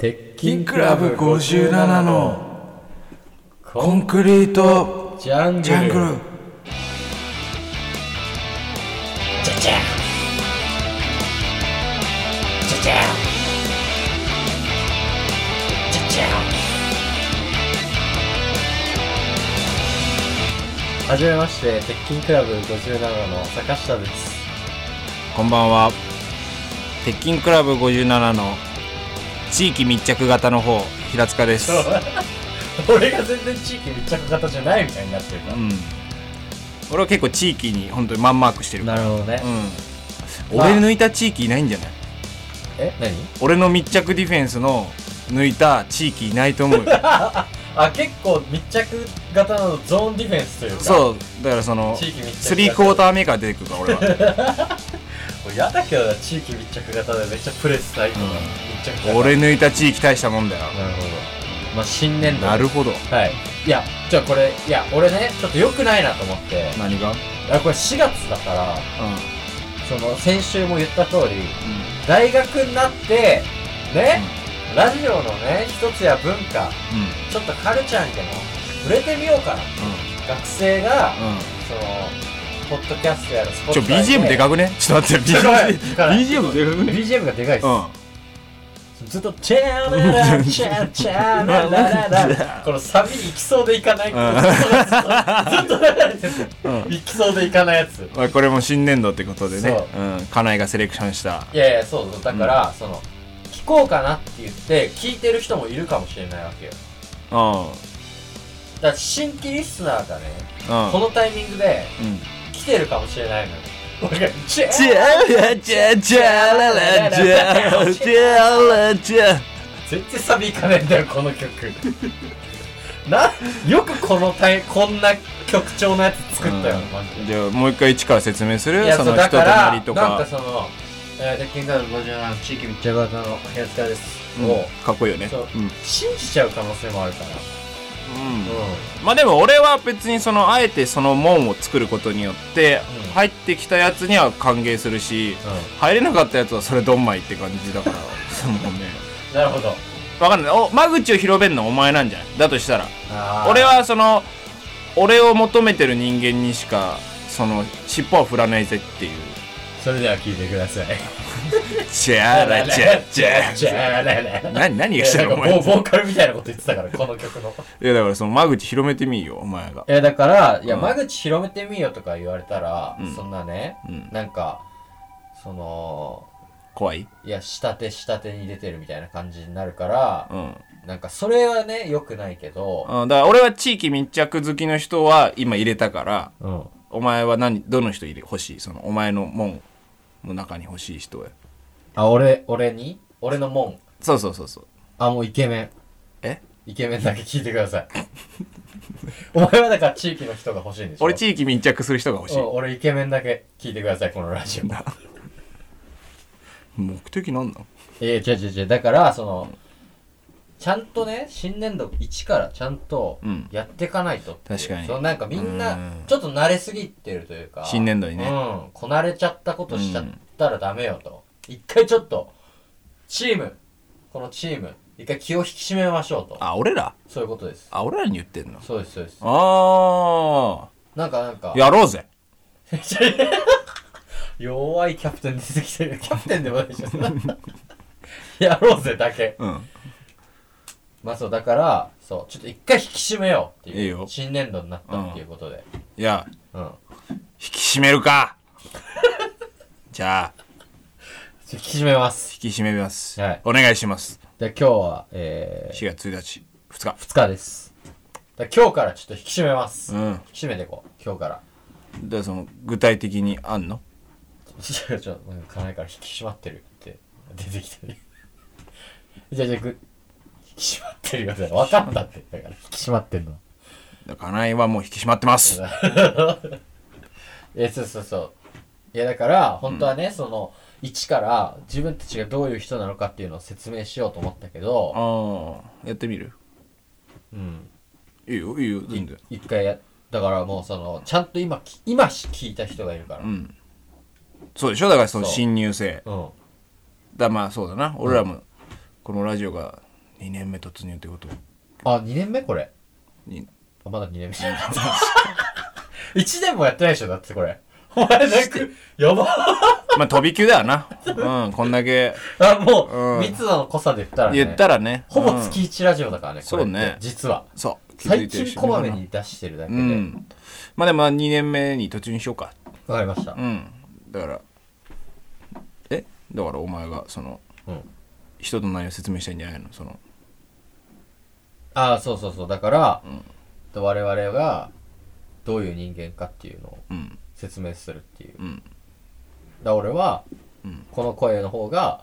鉄キンクラブ57のコンクリートジャングル。ジャングルじゃじゃじゃじゃじゃじゃはじめまして鉄筋クラブ57の坂下です。こんばんは。鉄筋クラブ57の地域密着型の方平塚です。俺が全然地域密着型じゃないみたいになってるから、うん。俺は結構地域に本当にマンマークしてる。からなるほどね、うん。俺抜いた地域いないんじゃない？え何？俺の密着ディフェンスの抜いた地域いないと思うよ。あ結構密着型のゾーンディフェンスというか。そう。だからその地域密着型。スリークォーター目から出てくるから俺は 俺やだけどな地域密着型でめっちゃプレス最高な、うん。密着型俺抜いた地域大したもんだよ。なるほど。まあ新年度。なるほど。はい。いやじゃあこれいや俺ねちょっと良くないなと思って。何が？うんいやこれ4月だからその先週も言った通り大学になってね、ラジオのね一つや文化うん。ちょっとカルチャーにでも触れてみようかな。学生が、うんうん。そのポッドキャストやらスポちょ BGM で。かくね？ちょっと待って BGM でかくね？BGM がでかいです、うん。ずっとチャーララチャーチャーララララこのサビ行きそうでいかないずっとずっと流れててうん行きそうでいかないやつまあこれも新年度ってことでねそううん家内がセレクションしたいやいやそうそうだから、その聞こうかなって言って聞いてる人もいるかもしれないわけようんだから新規リスナーがね、うんこのタイミングでうん来てるかもしれないのよ。チャーチャラチャチャララチャラチャラチャ全然サビいかねえんだよこの曲。なよくこのタイこんな曲調のやつ作ったよ、マジで。じゃあもう一回一から説明する？その人となりとか。なんかその「えー、鉄筋ガール57地域密着型の平塚です」うん。をかっこいいよね。そう。うん。信じちゃう可能性もあるからうん。うまあでも俺は別にそのあえてその門を作ることによってうん。入ってきたやつには歓迎するし入れなかったやつはそれどんまいって感じだから。そのね。ん、なるほど。わかんない。お間口を広べるのはお前なんじゃない？だとしたら俺はその俺を求めてる人間にしかその尻尾は振らないぜっていう。それでは聞いてくださいチャラチャチャチャラララ何何がしたの？お前。ーボーカルみたいなこと言ってたからこの曲の。いやだからその間口広めてみいよお前が。えだからいやうん間口広めてみよとか言われたら、うん。そんなねうんなんかその怖い？いや下手下手に出てるみたいな感じになるからうん。なんかそれはね良くないけどうんだから俺は地域密着好きの人は今入れたからうんお前は何どの人入れ欲しいそのお前の門の中に欲しい人へ。あ俺俺に？俺の門。そうそうそうそう。あもうイケメン。え？イケメンだけ聞いてください。お前はだから地域の人が欲しいんでしょ？俺地域密着する人が欲しい。うん俺イケメンだけ聞いてくださいこのラジオ。目的なんなんいや違う違う違う。だからそのちゃんとね新年度1からちゃんとうん。やっていかないとっていう。確かに。そのなんかみんなうん。ちょっと慣れすぎてるというか新年度にね。うん。こなれちゃったことしちゃったらダメよと、一回ちょっとチームこのチーム一回気を引き締めましょうと。あ俺ら？そういうことです。あ俺らに言ってんの？そうですそうです。あなんかなんか。あやろうぜ。弱いキャプテン出てきてる。キャプテンでもないでしょやろうぜだけ。うんまあそうだからそうちょっと一回引き締めようっていういいよ。新年度になったっていうことで。いやうん、引き締めるか。じゃあ。引き締めます。引き締めます、はい。お願いします。で今日はえー、4月1日。2日。2日です。だ今日からちょっと引き締めます、うん。引き締めていこう。今日から。でその具体的にあんの？ちょちょなんか家内から引き締まってるって出てきたねじゃあじゃあぐ引き締まってるよね分かったって。だから引き締まってんの。家内はもう引き締まってます。えそうそうそう。いやだから本当はね、その一から自分たちがどういう人なのかっていうのを説明しようと思ったけどああやってみる？うん。いいよいいよ全然。一回やだからもうそのちゃんと今き今聞いた人がいるから。うん。そうでしょ？だからそのそう。新入生。うん。だまあそうだな。俺らもこのラジオが2年目突入ってこと？あ2年目これ？にあまだ2年目1 年もやってないでしょだってこれ。お前なんかやば。まあ飛び級だよな。うんこんだけ。あもう、うん。密度の濃さで言ったらね。言ったらね。ほぼうん。月1ラジオだからね、これって。そうね。実は。そう。気づ最いてる人近こまめに出してるだけうで、ん。まあでも2年目に突入しようか。わかりました。うん。だからえ？だからお前がそのうん。人と何を説明したいんじゃないの？そのああそうそうそう。だから、我々がどういう人間かっていうのをうん。説明するっていう、うん。だから俺は、うん。この声の方が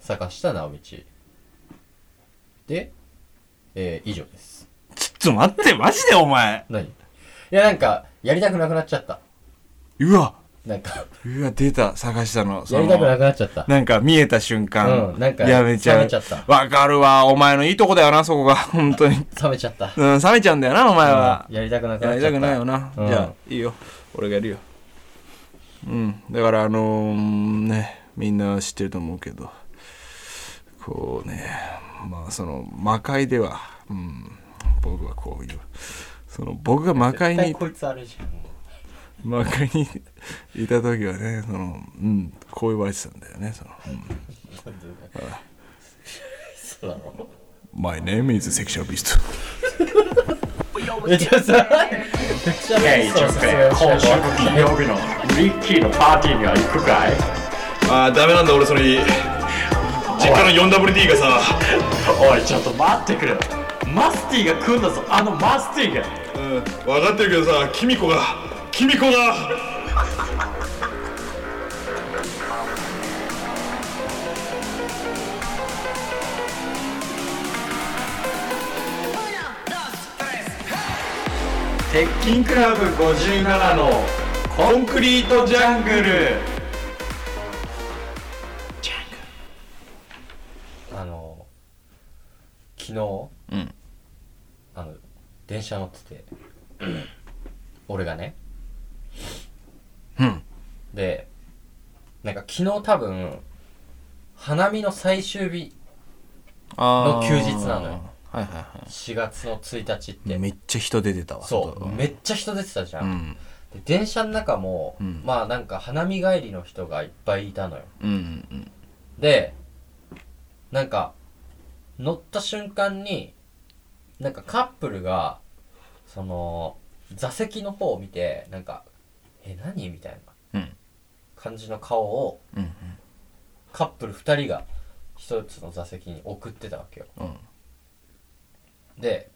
坂下直道。で、えー以上です。ちょっと待ってマジでお前。何？いやなんかやりたくなくなっちゃった。うわなんか。うわ出た。探したの。やりたくなくなっちゃった。なんか見えた瞬間、うんなんかやめちゃう冷めちゃったわかるわ。お前のいいとこだよなそこが。本当に。冷めちゃった。うん冷めちゃうんだよなお前は、うんやりたくなくなやりっちゃった。たくないよな、うん。じゃあいいよ。俺がやるよ。うん。だからあのーねみんな知ってると思うけど。こうねまあその魔界では、うん、僕はこういう。その僕が魔界に絶対こいつあれじゃん魔界にいた時はねその、うん、こう言われてたんだよねその、うん。そうだろ My name is Sexual Beast えじゃあさめっちゃヘイジョンペ今週の金曜日のリッキーのパーティーには行くかい?あーダメなんだ俺それ。実家の 4WD がさ。おいちょっと待ってくれマスティが来んだぞ。あのマスティが。うん分かってるけどさキミコがキミコが鉄筋クラブ57のコンクリートジャングル。あの昨日うん。あの電車乗ってて。俺がねうん。でなんか昨日多分花見の最終日あの休日なのよ。はいはいは4月の1日って。いめっちゃ人出てたわそう。めめっちゃ人出てたじゃ、うん。んで電車の中も、うん。まあなんか花見帰りの人がいっぱいいたのよ。うんうん。でなんか乗った瞬間になんかカップルがその座席の方を見てなんか「え何?」みたいなうん。感じの顔をうんカップル2人が一つの座席に送ってたわけよ。うん。で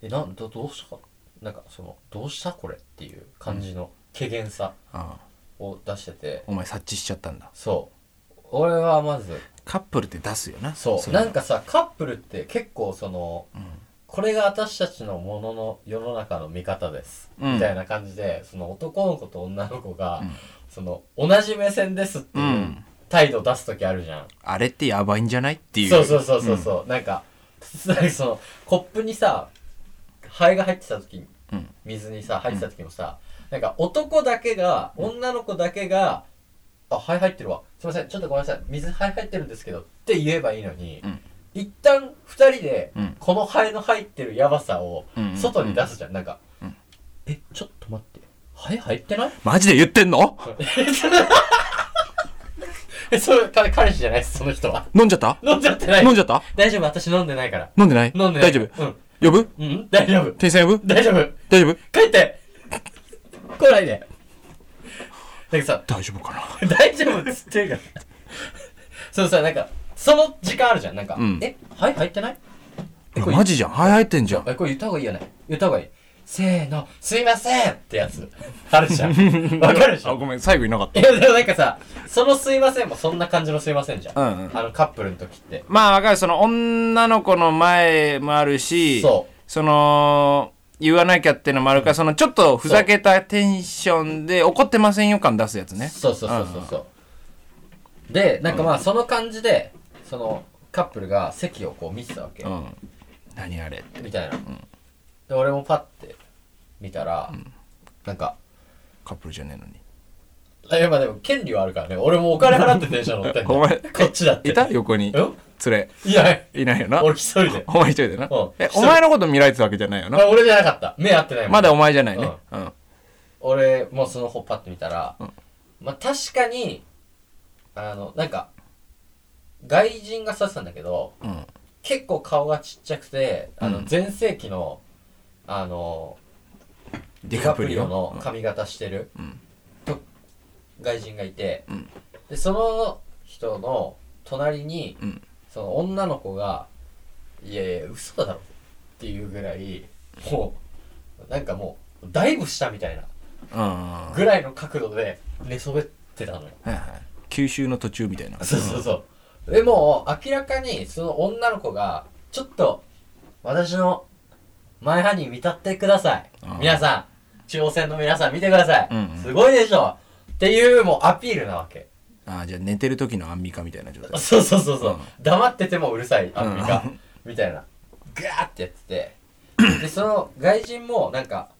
えなんどどうした？なんかそのどうしたこれっていう感じの怪げさああ。を出してて、お前察知しちゃったんだ。そう。俺はまずカップルって出すよな。そう。れは。なんかさカップルって結構その、んこれが私たちのものの世の中の見方です、うん。みたいな感じでその男の子と女の子が、ん。その同じ目線ですってういうん。態度出す時あるじゃん、あれってやばいんじゃないっていう。そうそうそうそうそう、なん。かなんか そのコップにさハエが入ってた時水にさ入ってた時もさ、なんか男だけが女の子だけが「あハエ入ってるわ。すいません。ちょっとごめんなさい。水ハエ入ってるんですけど」って言えばいいのに、うん一旦二人でうん。このハエの入ってるヤバさをうん外に出すじゃん、なんか、うん。えちょっと待って。ハエ入ってない？マジで言ってんの？えそう彼彼氏じゃないですその人は。飲んじゃった？飲んじゃってない。飲んじゃった？大丈夫私飲んでないから。飲んでない？飲んでない。大丈夫。うん。呼ぶ？うん大丈夫。店員さん呼ぶ？大丈夫。大丈夫？帰って。来ないで。なんかさ大丈夫かな？大丈夫っつってるから。そうさなんかその時間あるじゃん。なんか、うん。えはい入ってない？えこれマジじゃん。はい入ってんじゃん。えこれ言った方がいいよね。言った方がいい。せーの。すいませんってやつ。あるじゃん。わかるでしょ？あごめん最後いなかった。いやでもなんかさそのすいませんもそんな感じのすいませんじゃん、うんうん。あのカップルの時って。まあわかる。その女の子の前もあるしそその言わなきゃってのもあるからそのちょっとふざけたテンションで怒ってませんよ感出すやつね。そうそうそうそうそう。でなんかまあその感じでそのカップルが席をこう見てたわけ、うん。何あれって。みたいな、で俺もパッて見たら、なんかカップルじゃねえのに。あいやまあでも権利はあるからね。俺もお金払って電車乗ってんだ お前こっちだって。いた横にん？連れ。いや。いないよな。俺一人で。お前一人でな。うん。えお前のこと見られてたわけじゃないよな。あ俺じゃなかった。目合ってないもん。まだお前じゃないね。うん。俺もうその方パッと見たら、うん。まあ確かにあのなんか外人が座ってたんだけどうん。結構顔がちっちゃくてあのうん。全盛期の、あのディカプリオ？の髪型してる、うん。と外人がいて、うん。でその人の隣に、うん。その女の子が「いやいや嘘だろ」っていうぐらいもうなんかもうダイブしたみたいなぐらいの角度で寝そべってたのよ。はいはい。吸収の途中みたいな。そうそうそう。でも明らかにその女の子がちょっと私のマイハニー見立ってください皆さん、中央線の皆さん見てください。うんうんすごいでしょっていうもうアピールなわけ。ああじゃあ寝てる時のアンミカみたいな状態そうそうそうそう。うん黙っててもうるさいアンミカ、うんみたいな。ガーってやってて。で、その外人もなんか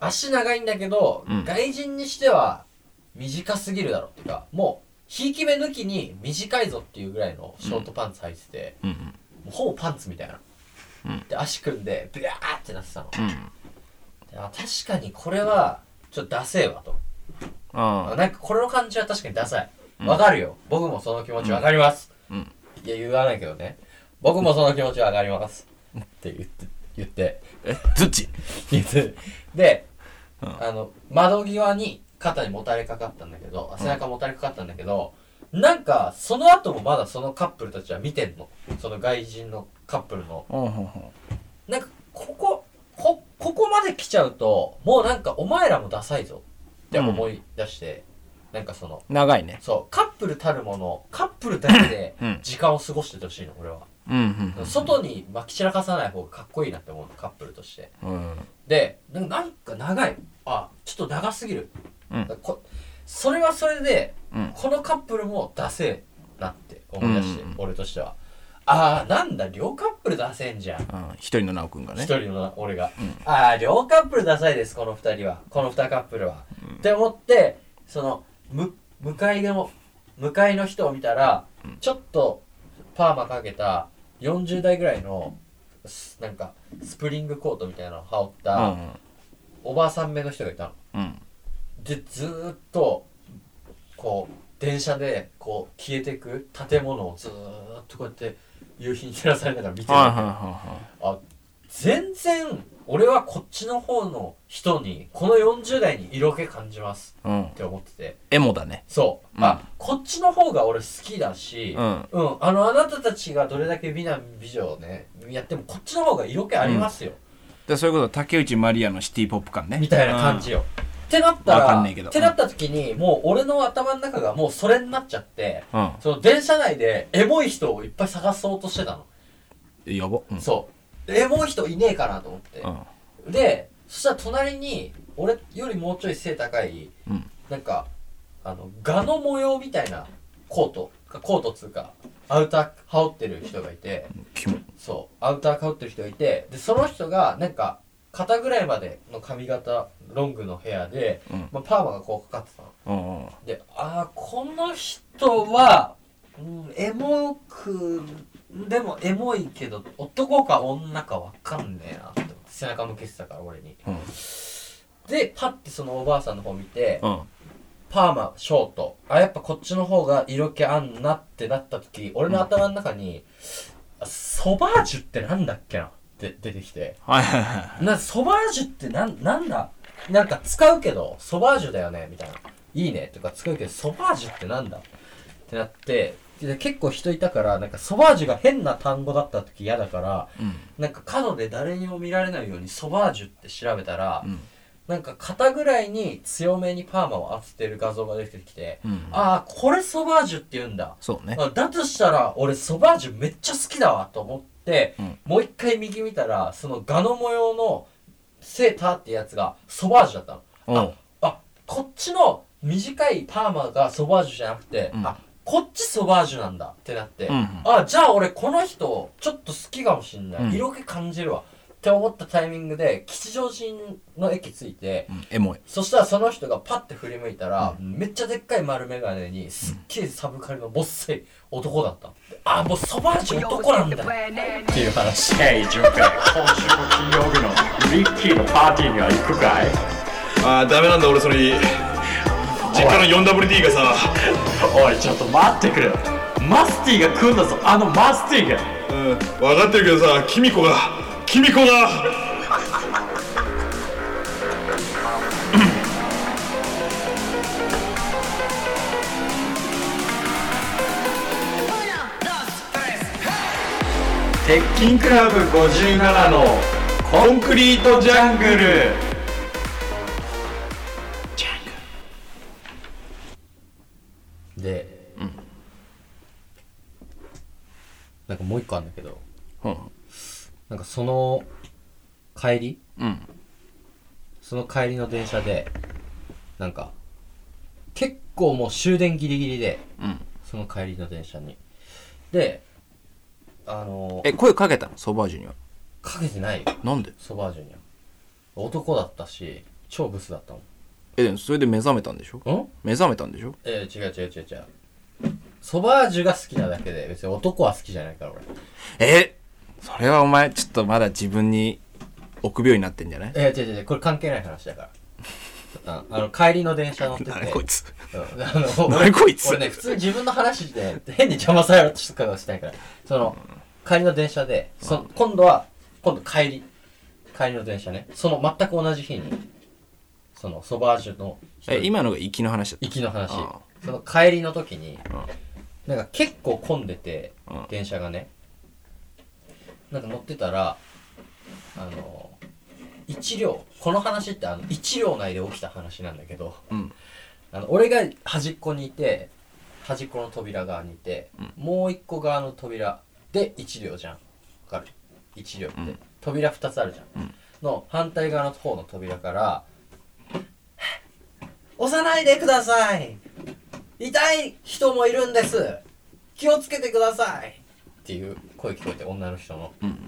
足長いんだけど、うん外人にしては短すぎるだろっていうか、もう、ひいき目抜きに短いぞっていうぐらいのショートパンツ履いてて、うんもうほぼパンツみたいな。うんで、足組んで、ビャーってなってたの。うんうんであ確かにこれは、ちょっとダセえわと。ああなんかこれの感じは確かにダサい。うんわかるよ。僕もその気持ちわかります。うんいや、言わないけどね。僕もその気持ちわかります。って言って、言って、えどっち？言って。で、うんあの、窓際に肩にもたれかかったんだけど、背中もたれかかったんだけど、なんか、その後もまだそのカップルたちは見てんの。その外人のカップルの。なんか、ここ、こ、ここまで来ちゃうと、もうなんかお前らもダサいぞって思い出して、なんかその、長いねそう、カップルたるもの、カップルだけでうん時間を過ごしててほしいの、俺は。うんうん外にまき散らかさない方がかっこいいなって思うの、カップルとして。うんで、なんか長い。あ、ちょっと長すぎる。うん。こそれはそれで、うん。このカップルもダセえなって思い出して、うん。俺としては。ああ、なんだ、両カップルダセえんじゃん。うん。一人の直くんがね。一人の俺が、ああ両カップルダサいですこの二人は。この二カップルは、って思ってそのむ向かいの向かいの人を見たら、ちょっとパーマかけた40代ぐらいのすなんかスプリングコートみたいなのを羽織っうたん。おばあさん目の人がいたの。うんでずーっとこう電車でこう消えていく建物をずーっとこうやって夕日に照らされながら見てるあ全然俺はこっちの方の人にこの40代に色気感じます。うん。って思ってて。エモだね。そう、うん。あこっちの方が俺好きだしうん。うん、あのあなたたちがどれだけ美男美女をねやってもこっちの方が色気ありますよ、でそういうこと竹内まりやのシティポップ感ね。みたいな感じよ、ってなったらわかんねえけど。ってなった時にもう俺の頭の中がもうそれになっちゃってうん。その電車内でエモい人をいっぱい探そうとしてたの、やばうん。そう。エモい人いねえかなと思って、うん。でそしたら隣に俺よりもうちょい背高いうん。なんかあのガの模様みたいなコート。コートっつうかアウター羽織ってる人がいて。そう。アウター羽織ってる人がいて。でその人がなんか肩ぐらいまでの髪型ロングのヘアで、うん。まあ、パーマがこうかかってたの。うんうん。でああこの人は、うん、エモくでもエモいけど男か女かわかんねえなって思って背中向けてたから俺に。うん。でパッてそのおばあさんの方見てうん。パーマショート。あやっぱこっちの方が色気あんなってなった時俺の頭の中に、あソバージュってなんだっけな？って出てきて。はいはいはいなソバージュってなんなんだ？なんか使うけどソバージュだよねみたいな。いいね。とか使うけどソバージュってなんだ？ってなってで結構人いたからなんかソバージュが変な単語だった時嫌だからうん。なんか角で誰にも見られないようにソバージュって調べたら、うん。なんか肩ぐらいに強めにパーマを当ててる画像が出てきて、うん。ああこれソバージュって言うんだ。そうね。あだとしたら俺ソバージュめっちゃ好きだわと思って、うん。もう一回右見たらそのガの模様のセーターってやつがソバージュだったの。う。んあこっちの短いパーマがソバージュじゃなくて、うん。あこっちソバージュなんだってなって、うん。あじゃあ俺この人ちょっと好きかもしんない、うん。色気感じるわっって思ったタイミングで吉祥寺の駅着いて、うんエモい。そしたらその人がパッて振り向いたら、めっちゃでっかい丸眼鏡にすっげえサブカルのボッサイ男だった。であもうソバージュ男なんだ。よっていう話。ヘイ、ジュンペイ、今週の金曜日のリッキーのパーティーには行くかい？ああダメなんだ俺それ。実家の 4WD がさ。おい、ちょっと待ってくれ。マスティが来んだぞ、あのマスティが。うん。分かってるけどさキミコがキミコが鉄筋クラブ57のコンクリートジャングル。で、なんかもう一個あるんだけど。うんなんかその帰り？うん。その帰りの電車でなんか結構もう終電ギリギリでうん。その帰りの電車に。であのえ声かけたの？ソバージュには。かけてないよ。なんで？ソバージュには。男だったし超ブスだったもん。えでもそれで目覚めたんでしょ？ん？目覚めたんでしょ？えー、違う違う違う違う。ソバージュが好きなだけで別に男は好きじゃないから俺。え？それはお前ちょっとまだ自分に臆病になってんじゃない？えー、違う違うこれ関係ない話だから。あ あの帰りの電車乗ってて。何こいつ。うん。あの 何こいつ。俺ね普通に自分の話で変に邪魔されようとしたかしないから。その帰りの電車でそ今度は今度帰り帰りの電車ね。その全く同じ日にそのソバージュのえ今のが行きの話だっ行きの話。あその帰りの時になんか結構混んでてうん。電車がねなんか乗ってたらあの一両この話ってあの一両内で起きた話なんだけどたうん。あの俺が端っこにいて端っこの扉側にいて、もう一個側の扉で一両じゃん。わかる？一両って、ん。扉二つあるじゃん、の反対側の方の扉から「押さないでください。痛い人もいるんです。気をつけてください」っていう声聞こえて女の人の、うん。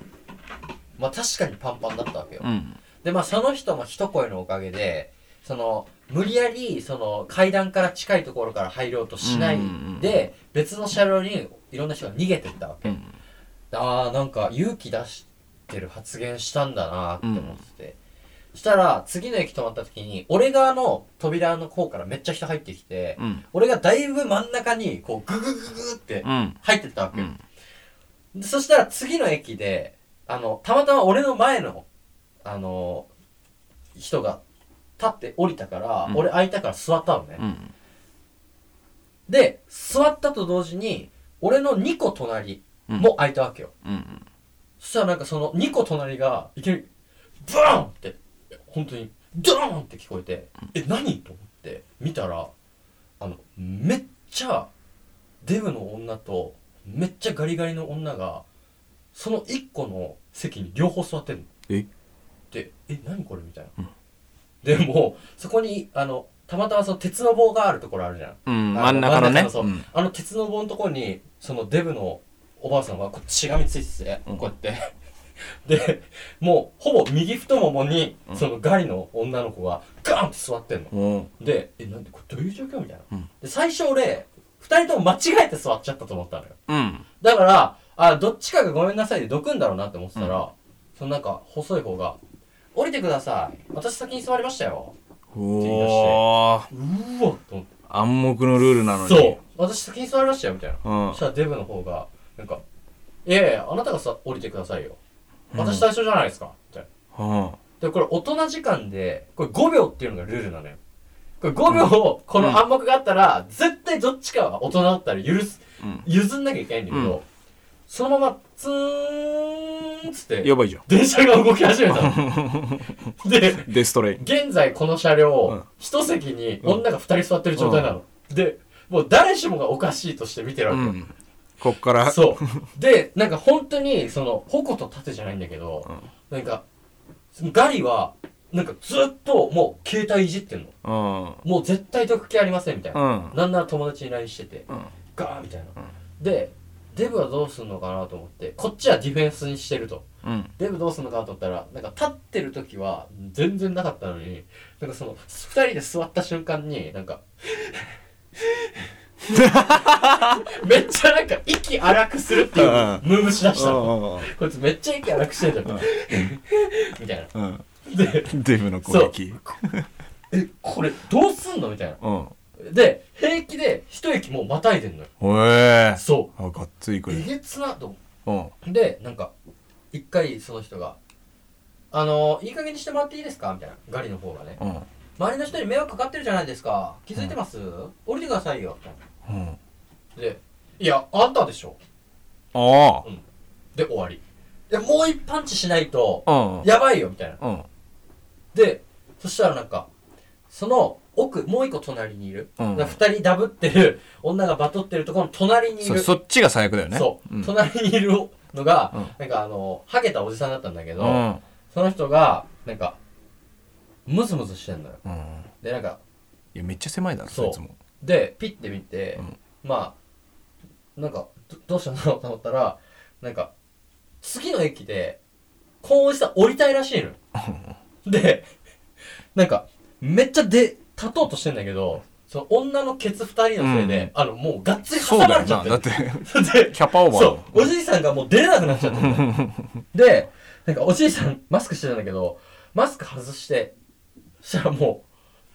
まあ確かにパンパンだったわけよ、うん。でまあその人の一声のおかげでその無理やりその階段から近いところから入ろうとしないで別の車両にいろんな人が逃げてったわけ、うん。ああなんか勇気出してる発言したんだなって思ってて、そしたら次の駅止まった時に俺側の扉の方からめっちゃ人入ってきて、うん。俺がだいぶ真ん中にこうグググググってうん。入ってったわけよ、うん。でそしたら次の駅であのたまたま俺の前のあの人が立って降りたから、うん。俺空いたから座ったのね、うん。で座ったと同時に俺の2個隣も空いたわけよ、うんそしたらなんかその2個隣がいきなりブーンって本当にドーンって聞こえて、え何と思って見たらあのめっちゃデブの女とめっちゃガリガリの女がその1個の席に両方座ってんの。え？でえ何これ？みたいな、でもそこにあのたまたまその鉄の棒があるところあるじゃん。うんあ真ん中のね。そう。うん。あの鉄の棒のところにそのデブのおばあさんがこうしがみついてて、うん。こうやって。でもうほぼ右太ももにそのガリの女の子がガーンって座ってんの、でえなんでこれどういう状況？みたいな、うん。で最初俺二人とも間違えて座っちゃったと思ったのよ。うん。だからあどっちかがごめんなさいでどくんだろうなって思ってたら、そのなんか細い方が「降りてください。私先に座りましたよ。おお」うー。わっと思って。暗黙のルールなのに。そう。私先に座りましたよみたいな。うん。そしたらデブの方がなんか「いやいやあなたがさ降りてくださいよ。私最初じゃないですか」みたいなうん。でこれ大人時間でこれ5秒っていうのがルールなのよ5秒この暗黙があったら、絶対どっちかは大人だったら許す。うん。譲んなきゃいけないんだけど、うん。そのままツーンっつってやばいじゃん。電車が動き始めたの。でデストレイ。ン現在この車両、うん。一席に女が2人座ってる状態なの、でもう誰しもがおかしいとして見てるわうん。こっから。そう。で、なんか本当に、その、矛と盾じゃないんだけど、なんか、ガリは、なんかずっともう携帯いじってんの。うん。もう絶対毒気ありませんみたいな。うん。なんなら友達に LINE してて、うん。ガーンみたいな。で、デブはどうすんのかなと思って。こっちはディフェンスにしてると。うん。デブどうすんのかなと思ったらなんか立ってる時は全然なかったのになんかその2人で座った瞬間になんか めっちゃなんか息荒くするっていうムーブしだしたの。こいつめっちゃ息荒くしてんじゃん。みたいな。うんでデブの攻撃。えこれどうすんのみたいな。うん。で平気で一息もうまたいでんのよ。おえ。そあがっつりくるうえげつなと思う。ん。うでなんか一回その人が「あのいい加減にしてもらっていいですか?」みたいな。ガリの方がね。うん。周りの人に迷惑かかってるじゃないですか。気づいてます、降りてくださいよ。みたいうん。なで「いやあんたでしょ。あ」で終わり。でもう一パンチしないとあうん。やばいよみたいな。うんでそしたらなんかその奥もう一個隣にいる、うん。だから二人ダブってる女がバトってるところの隣にいそるそっちが最悪だよね。そう、ん。隣にいるのが、うん。なんかあのハゲたおじさんだったんだけど、うん。その人がなんかムズムズしてんのよ。うん。でなんかいやめっちゃ狭いだろそいつも。でピッて見て、うん。まあなんかどどうしたの？と思ったらなんか次の駅でこのおじさん降りたいらしいのよでなんかめっちゃで立とうとしてんだけどその女のケツ二人のせいで、あのもうがっつり挟そうだよまれちゃってなだって でキャパオーバーそうおじいさんがもう出れなくなっちゃって でなんかおじいさんマスクしてたんだけどマスク外してそしたらもう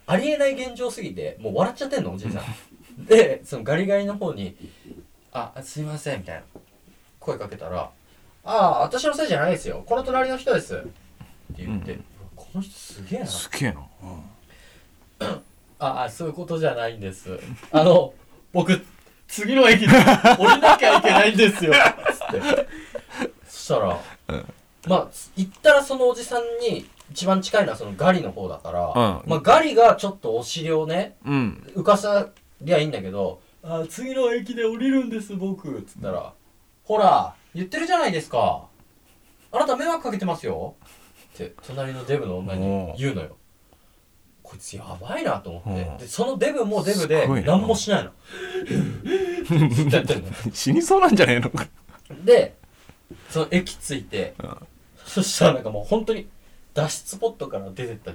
ありえない現状すぎてもう笑っちゃってんのおじいさん。でそのガリガリの方に「あすいません」みたいな声かけたら「ああ私のせいじゃないですよ。この隣の人です」って言って、の人すげえな。すげえな。ああそういうことじゃないんです。あの僕次の駅で降りなきゃいけないんですよ。つって。そしたら、うん。まあ行ったらそのおじさんに一番近いのはそのガリの方だから、うん。まあ、ガリがちょっとお尻をねうん。浮かさりゃいいんだけど「あ次の駅で降りるんです僕」っつったら「ほら言ってるじゃないですか。あなた迷惑かけてますよ」って隣のデブの女に言うのよ。こいつやばいなと思って。うん。でそのデブもデブですごいな。何もしないの。ずっとやってるの死にそうなんじゃねえのでその駅着いてうん。そしたらなんかもう本当に脱出ポットから出てった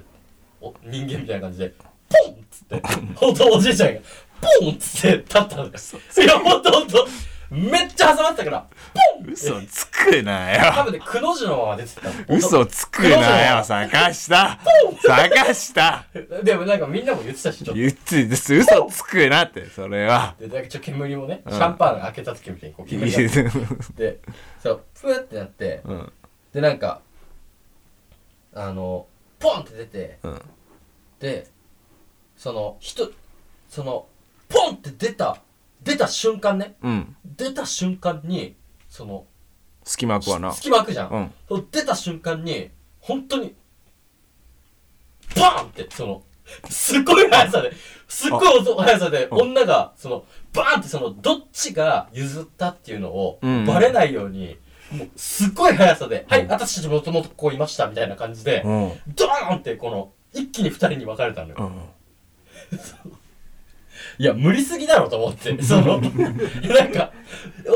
お人間みたいな感じでポンっつって。本当おじいちゃんがポンっつって立ったんですいや本当本当めっちゃ挟まってたからポン嘘つくなよ。多分ねくの字のまま出てた。の嘘つくなよ探した探したでもなんかみんなも言ってたしちょっと。言ってです嘘つくなってそれは。でだけちょ煙もね、うん。シャンパン開けた時みたいにこう煙が。でそうプーってなってうん。でなんかあのポンって出てうん。でその人そのポンって出た出た瞬間ねうん。出た瞬間にその隙間空くわな。隙間開くじゃん、うん。その出た瞬間に本当にバーンってそのすっごい速さですっごい音速さでうん。女がそのバーンってそのどっちが譲ったっていうのをうんバレないように、もうすっごい速さで「はい私たちもともとここいました」みたいな感じで、うん。ドーンってこの一気に二人に分かれたのよ、うん いや無理すぎだろと思って そのなんか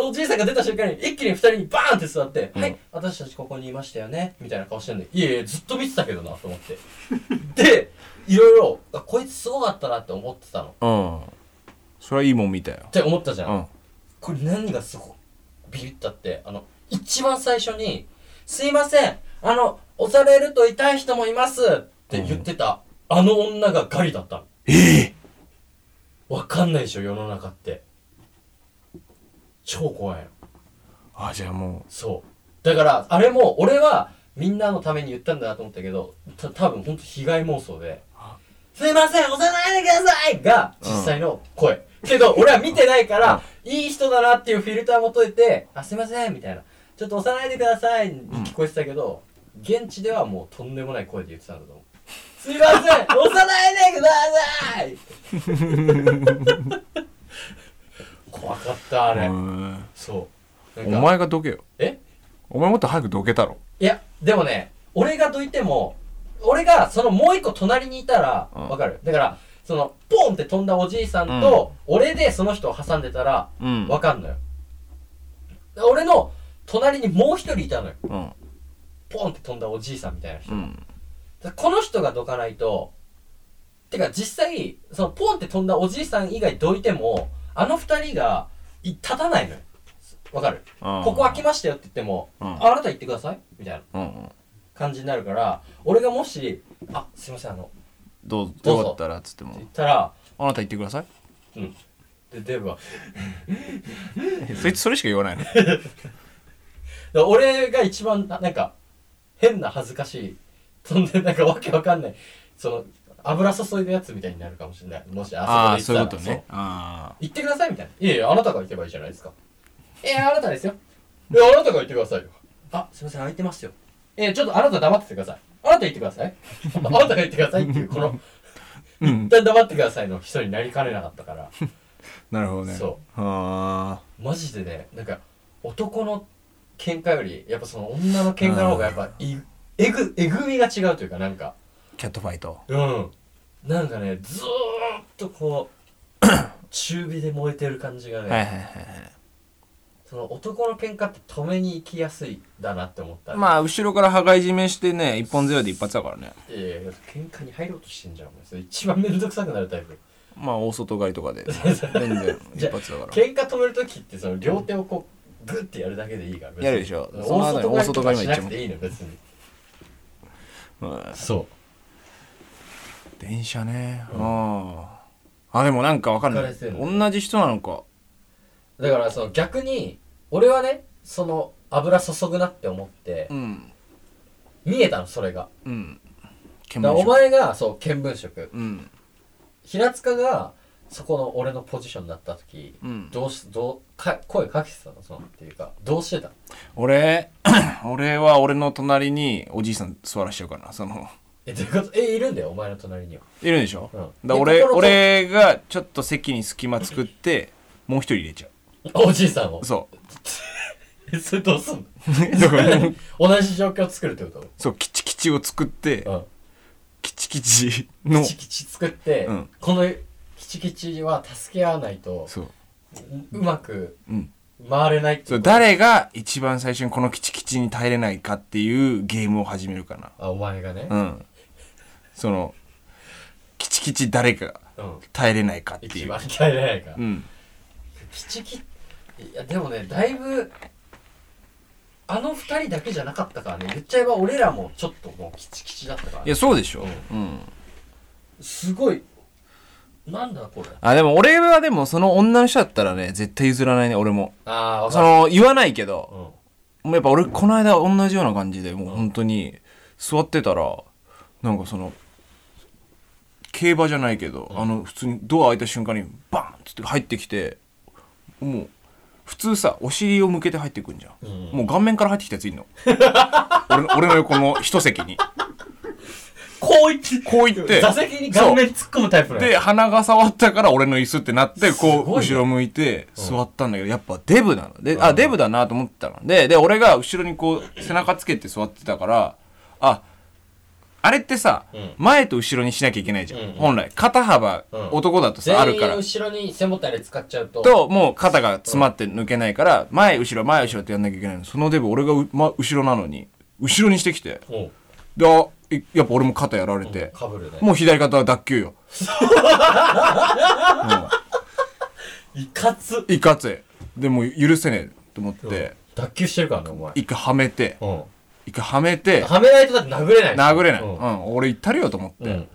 おじいさんが出た瞬間に一気に二人にバーンって座って「うん。はい私たちここにいましたよね」みたいな顔してんで「いやいやずっと見てたけどな」と思って。でいろいろあこいつすごかったなって思ってたの。っうん。それはいいもん見たよ。て思ったじゃん、うん。これ何がすごいビビったってあの一番最初に「すいませんあの押されると痛い人もいます」って言ってた、あの女がガリだったの。ええわかんないでしょ世の中って。超怖いのあじゃあもそう。だからあれも俺はみんなのために言ったんだなと思ったけどた多分ほんと被害妄想で「すいません押さないでください!」が実際の声、けど俺は見てないから、いい人だなっていうフィルターも解いて「あすいません」みたいな「ちょっと押さないでください」に聞こえてたけど、現地ではもうとんでもない声で言ってたんだと思うすいません。押さないでください。怖かったあうれ、うん。そう。なお前がどけよ。え？お前もっと早くどけたろ。いや、でもね、俺がどいても、俺がそのもう一個隣にいたら、うん。わかる？だから、その、ポンって飛んだおじいさんと、俺でその人を挟んでたら、うん。わかんのよ。俺の隣にもう一人いたのよ。うん。ポンって飛んだおじいさんみたいな人、うんこの人がどかないとてか実際そのポンって飛んだおじいさん以外どいてもあの二人がい立たないのよ。わかる？うんここ開きましたよって言っても、うん。ああなた行ってください。みたいな。うんうん。感じになるから俺がもし「あすいませんあの」どうどうぞ。よかったらっつっても。言ったらあなた言ってください。でデブはそいつそれしか言わないの？で俺が一番ななんか変な恥ずかしい そんでなんかわけわかんないその油注いだやつみたいになるかもしれないもしあああそこで言ってたらそういうことねあ言ってくださいみたいな。いやいや、あなたが行けばいいじゃないですか。いや、あなたですよ。いや、あなたが言ってくださいよ。あ、すいません、空いてますよ。えー、ちょっとあなた黙っててください。あなた言ってください。あなたが言ってくださいっていう、この、うん一旦黙ってくださいの人になりかねなかったから、あなるほどねそうあマジでね、なんか、男の喧嘩より、やっぱその女の喧嘩の方がやっぱい、えぐ、えぐみが違うというか、なんか、ーキャットファイト。うん。なんかね、ずーっとこう、中火で燃えてる感じがね、はいはいはいはい。その男の喧嘩って止めに行きやすいだなって思ったまあ後ろから羽交い締めしてね一本背負いで一発だからね。いやいや喧嘩に入ろうとしてんじゃんお前。それ一番面倒くさくなるタイプ。まあ大外刈りとかで 全然一発だから。喧嘩止める時ってその両手をこうグッてやるだけでいいから別に。やるでしょ。大その後に外大外刈りまっちゃうなくていいの別にうん。そ電車ね。うあああでもなんかわかんない。同じ人なのか。うだからその逆に俺はねその油注ぐなって思ってうん。見えたのそれが。うん。お前がそう見聞色うん。平塚がそこの俺のポジションだった時うん。どうしどうか声かけてたの？そのっていうかどうしてた？の俺 俺は俺の隣におじいさん座らしちゃうかなその。えどういうこと？えいるんだよお前の隣には。いるでしょ、うん。だ俺俺がちょっと席に隙間作ってもう一人入れちゃおじいさんを？う。そ えそれどうすんの？同じ状況作るってこそうキチキチを作ってとうん。キチキチの。キチキチ作って、うん。このキチキチは助け合わないとそう。ううまくうん。回れないってそう誰が一番最初にこのキチキチに耐えれないかっていうゲームを始めるかな。あお前がね。うん。そのキチキチ誰がうん。耐えれないかっていう。一番耐えれないか。ら、うん。キチキいやでもねだいぶあの二人だけじゃなかったからね。言っちゃえば俺らもちょっともうキチキチだったからいやそうでしょ。ううん。すごいなんだこれ？あでも俺はでもその女の人だったらね絶対譲らないね俺も。そああ分かる。の言わないけどうん。もうやっぱ俺この間同じような感じでもう本当に座ってたらなんかその競馬じゃないけど、あの普通にドア開いた瞬間にバンっつって入ってきてもう普通さお尻を向けて入ってくんじゃん、うん。もう顔面から入ってきたやついんの。俺の俺の横の一席にこう言ってこう言って。座席に顔面突っ込むタイプで鼻が触ったから俺の椅子ってなってこうね後ろ向いて座ったんだけどやっぱデブなの。であデブだなと思ってたの。でで俺が後ろにこう背中つけて座ってたからああれってさ、うん。前と後ろにしなきゃいけないじゃん、本来。肩幅、うん。男だとさあるから。後ろに背もたれ使っちゃうと。ともう肩が詰まって抜けないから前後ろ前後ろってやんなきゃいけないの。そのデブ俺がう、ま、後ろなのに後ろにしてきて。う。んでやっぱ俺も肩やられて、かぶるね。もう左肩は脱臼よ。いかつ。いかつい。でも許せねえと思って、脱臼してるからねお前。一回はめて。うん。一回はめて。はめないとだって殴れない殴れない、ううん。ん俺行ったるよと思って、うん。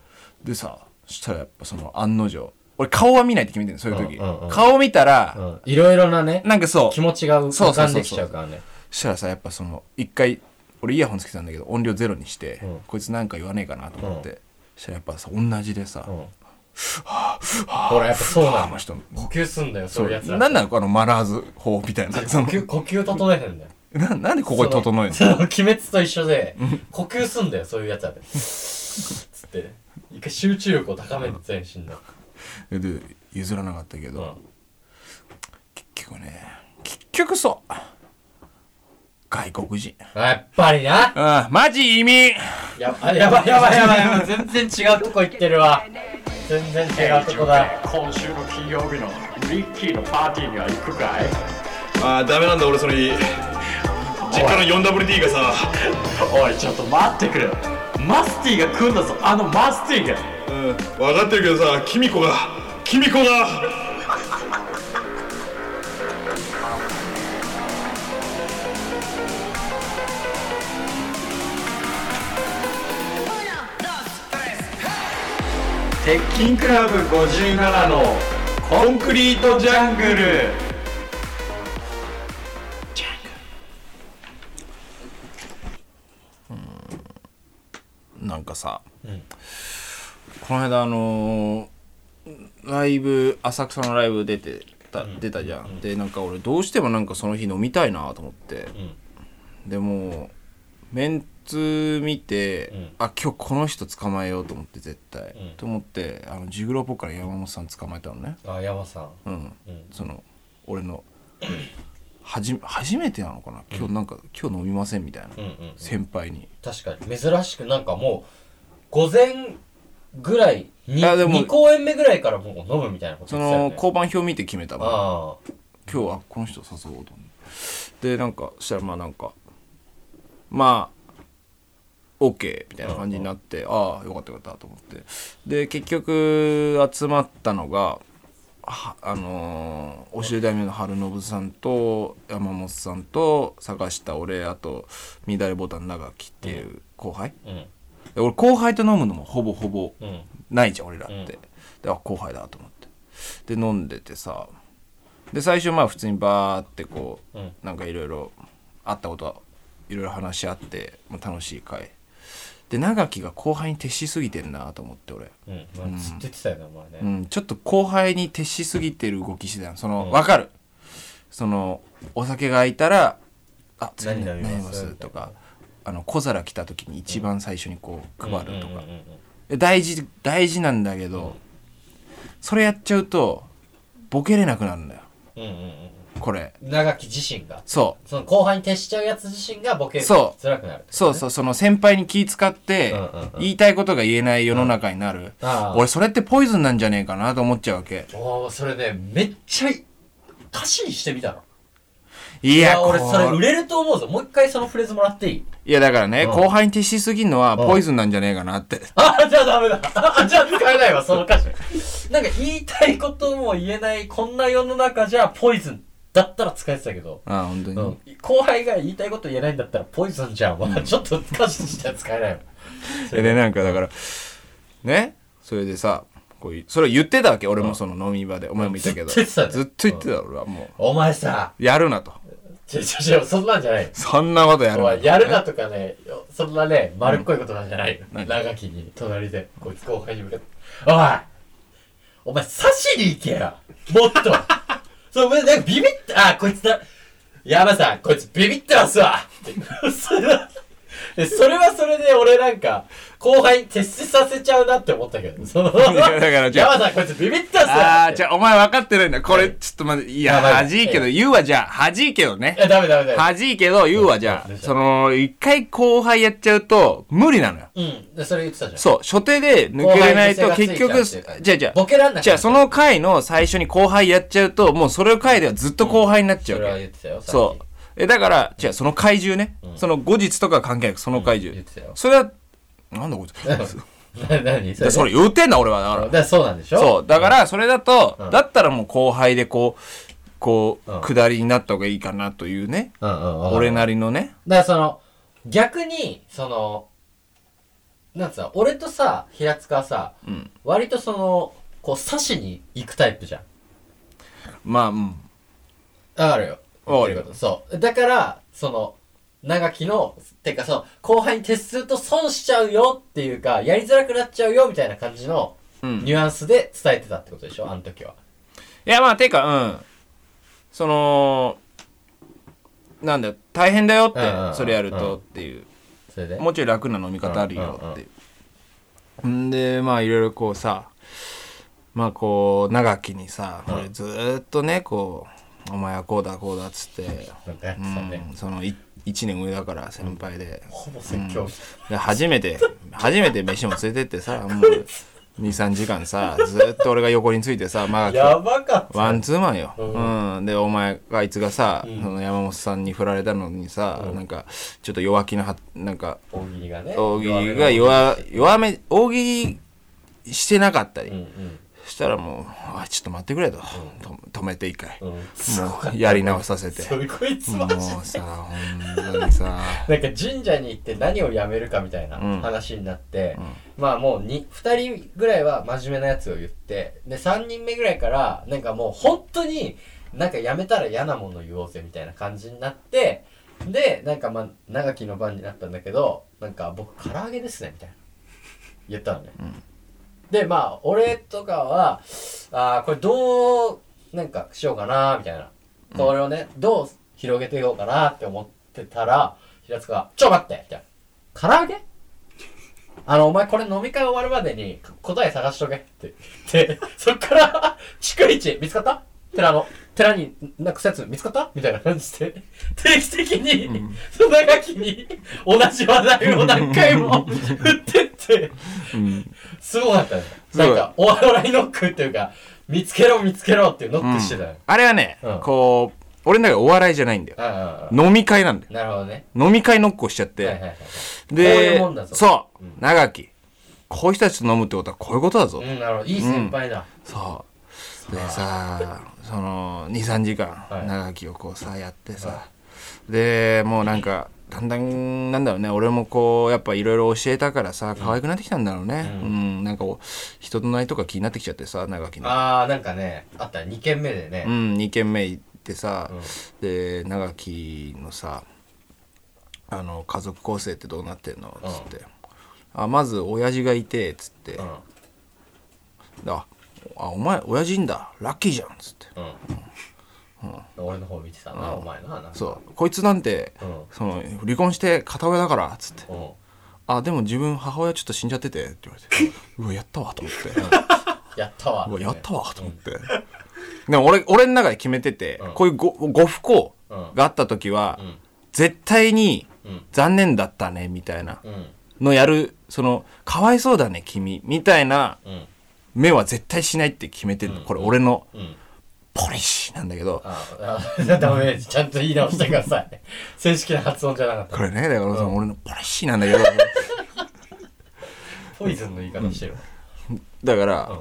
でさそしたらやっぱその案の定。俺顔は見ないって決めてるのそういう時、うんうんうん顔見たら、うん。いろいろなね。なんかそう。気持ちが浮かんできちゃうからね。そしたらさやっぱその一回俺イヤホンつけてたんだけど音量ゼロにして、うん。こいつなんか言わねえかなと思って、そしたらやっぱさ同じでさ、うん。ほらやっぱそうなの。あの人。呼吸すんだよそそういうやつら。なんなのこのマナーズ法みたいな。その。呼吸呼吸整えてんだよ。ななんでここに整えるの？その鬼滅と一緒で呼吸すんだよそういうやつら。でつって。一回集中力を高めて全身の。で譲らなかったけど、うん。結局ね結局そう外国人。やっぱりな。ああマジ移民やあやばいやばいやばい。やばい 全然違うとこ行ってるわ。全然違うとこだ。今週の金曜日のリッキーのパーティーには行くかい？あーダメなんだ俺その日実家の 4WD がさ。おいちょっと待ってくれ。マスティが来んだぞ。あのマスティが。うん。分かってるけどさキミコが。キミコが鉄筋クラブ57のコンクリートジャングル。なんかさ、ん。この間あのーライブ浅草のライブ出てた、出たじゃん、でなんか俺どうしてもなんかその日飲みたいなと思って、でもメンツ見て、ん。あ今日この人捕まえようと思って絶対、ん。と思ってあのジグロポッカの山本さん捕まえたのね。あ山さん。うん、うん。その俺の はじ初めてなのかな？今日なんか、今日飲みませんみたいな、うんうん先輩に。確かに。珍しくなんかもう午前ぐらいにあでも2公演目ぐらいからもう飲むみたいなことね。の交番表見て決めたのあ今日はこの人誘おうと思って。でなんかそしたらまあなんかまあ OK みたいな感じになって、ああよかったよかったと思って。で結局集まったのがはあのー、おしり大名の春信さんと山本さんと坂下俺あと乱れボタン長木っていう後輩、あうん。で俺後輩と飲むのもほぼほぼうん。ないじゃん俺らって、うん。であ後輩だと思って。で飲んでてさ。で最初まあ普通にバーってこう、うん。なんかいろいろあったことはいろいろ話し合って、まあ、楽しい会で長木が後輩に徹しすぎてんなと思って俺、うん。まあずっと言ってたよねお前ね。うん、ちょっと後輩に徹しすぎてる動きしてたのその、うん。分かるそのお酒が空いたら「あ次何飲みます？何飲みます?」とかあの小皿来た時に一番最初にこう配るとか、大事大事なんだけど、それやっちゃうとボケれなくなるんだよ。うんうんうんこれ。長木自身が。そう。その後輩に徹しちゃうやつ自身がボケるそう。辛くなる。そうそう。その先輩に気使ってうんうんうん。言いたいことが言えない世の中になる、ああ。俺それってポイズンなんじゃねえかなと思っちゃうわけ。おーそれねめっちゃい歌詞にしてみたの。いいや俺こそれ売れると思うぞ。もう一回そのフレーズもらっていい？いやだからね、うん。後輩に徹しすぎんのはうん。ポイズンなんじゃねえかなって、あじゃあダメだ。あじゃあ使えないわその歌詞。なんか言いたいことも言えないこんな世の中じゃポイズンだったら使えてたけど。ああ本当に、うん、後輩が言いたいこと言えないんだったらポイズンじゃん、まあ、ちょっと歌詞としては使えないわ でねなんかだからね？それでさこうそれを言ってたわけ。俺もその飲み場で、お前も言ったけど。ずっと言ってたね。ずっと言ってた俺はもお前さうやるなと。ちょちょちょそんなんじゃない。そんなことやるなやるなとかねそんなね丸っこいことなんじゃない。よ、何？長きに隣でこいつ後輩に向かって。おい！お前刺しに行けよもっとそうなんかビビってあこいつだ。山さんこいつビビってますわ。でそれはそれで俺なんか後輩に徹しさせちゃうなって思ったけどそのやだからじゃあ山さんこいつビビってますわああ、じゃあお前分かってないんだ。これ、ちょっと待って、いや、やばい恥いけど、言うわ、じゃあ、恥いけどね。い。やダメダメダメ。恥いけど、言うわ、じゃあ、うんその、一回後輩やっちゃうと、無理なのよ。うん。でそれ言ってたじゃん。そう、初手で抜けれないと、結局、じゃあじゃあ、ボケらんなじゃあその回の最初に後輩やっちゃうと、もうそれを回ではずっと後輩になっちゃそうれはわけ。言ってたよさっき。そう。え、だから、じゃあその怪獣ね、その後日とかは関係なく、その怪獣。それは、なんだこいつ。な何？そでそれ言うてんな、俺は。だから。だからそうなんでしょ？そう。だから、それだと、うん。だったらもう後輩でこう、こう、うん。下りになった方がいいかなというね。俺なりのね。だからその逆にそのなんつうの俺とさ平塚はさうん。割とそのこう刺しに行くタイプじゃん。まあ、うん。わかるよわかそう。だからその長きのてかその後輩に徹すると損しちゃうよっていうかやりづらくなっちゃうよみたいな感じのうん。ニュアンスで伝えてたってことでしょ？あの時は。いや、まあ、てか、うん。その、なんだよ、大変だよってうんうんうん、それやるとっていう。それで？もうちょい楽な飲み方あるよっていう。んで、まあ、いろいろこうさ、まあ、こう、長きにさ、うん。俺ずーっとね、こう、お前はこうだ、こうだっつって、そのい1年上だから先輩で,、ほぼ説教。で初めて初めて飯も連れてってさ もう23時間さずっと俺が横についてさまあやばかワンツーマンよ、ううん。でお前あいつがさ、うん。その山本さんに振られたのにさ、うん。なんかちょっと弱気なはなんか大喜利がね。大喜利が弱弱め大喜利してなかったり、そしたらもう「あちょっと待ってくれと」と止めて一回、うん。もうやり直させて。それこいつもマジうさ本当にさ。なんか神社に行って何をやめるかみたいなうん。話になって、まあもう 2, 2人ぐらいは真面目なやつを言ってで3人目ぐらいからなんかもう本当になんかやめたら嫌なもの言おうぜみたいな感じになってでなんかまあ長きの番になったんだけどなんか僕唐揚げですねみたいな。言ったのね、でまあ俺とかはあーこれどうなんかしようかなみたいな。これをねどう広げていこうかなって思ってたら平塚が「ちょ待って!」みたいな「唐揚げ？あのお前これ飲み会終わるまでに答え探しとけ」って言ってそっから「逐一見つかった？寺の寺になくすやつ見つかった?」みたいな感じで。定期的に、その長きに同じ話題を何回も振ってって。うんすごかったね。なんかお笑いノックっていうか見つけろ見つけろっていうノックしてたよ、あれはね、うん。こう俺の中でお笑いじゃないんだよ。ああ。飲み会なんだよ。なるほどね。飲み会ノックをしちゃって、はいはいはいはい。でそう、うん。長き。こういう人たちと飲むってことはこういうことだぞ、うんなるほど。いい先輩だ、そう。でさその23時間はい。長きをこうさやってさ、でもうなんかだんだんなんだろうね。俺もこうやっぱいろいろ教えたからさ可愛くなってきたんだろうね。ううん。ん、なんか人となりとか気になってきちゃってさ長きのああなんかねあった2軒目でね、うん2軒目行ってさ、うん。で長きのさあの家族構成ってどうなってんの？っつって、あまず親父がいてっつって、うん。ああお前親父いんだ。ラッキーじゃん。っつって。うん、俺の方見てたな、お前ななそう。こいつなんて、うん。その離婚して片親だからっつって。うん。あでも自分母親ちょっと死んじゃっててって言われて。うわやったわと思って。やったわ。うわやったわと思って、でも俺俺の中で決めてて、うん。こういうごご不幸うん。があった時は、うん。絶対にうん。残念だったねみたいなうん。のやるそのかわいそうだね君みたいなうん目は絶対しないって決めてるの、うんこれ俺のうんポリシーなんだけど、ああ ダメちゃんと言い直してください。正式な発音じゃなかった。これねだからその俺のポリシーなんだけど。ポイズンの言い方してる。だから、うん。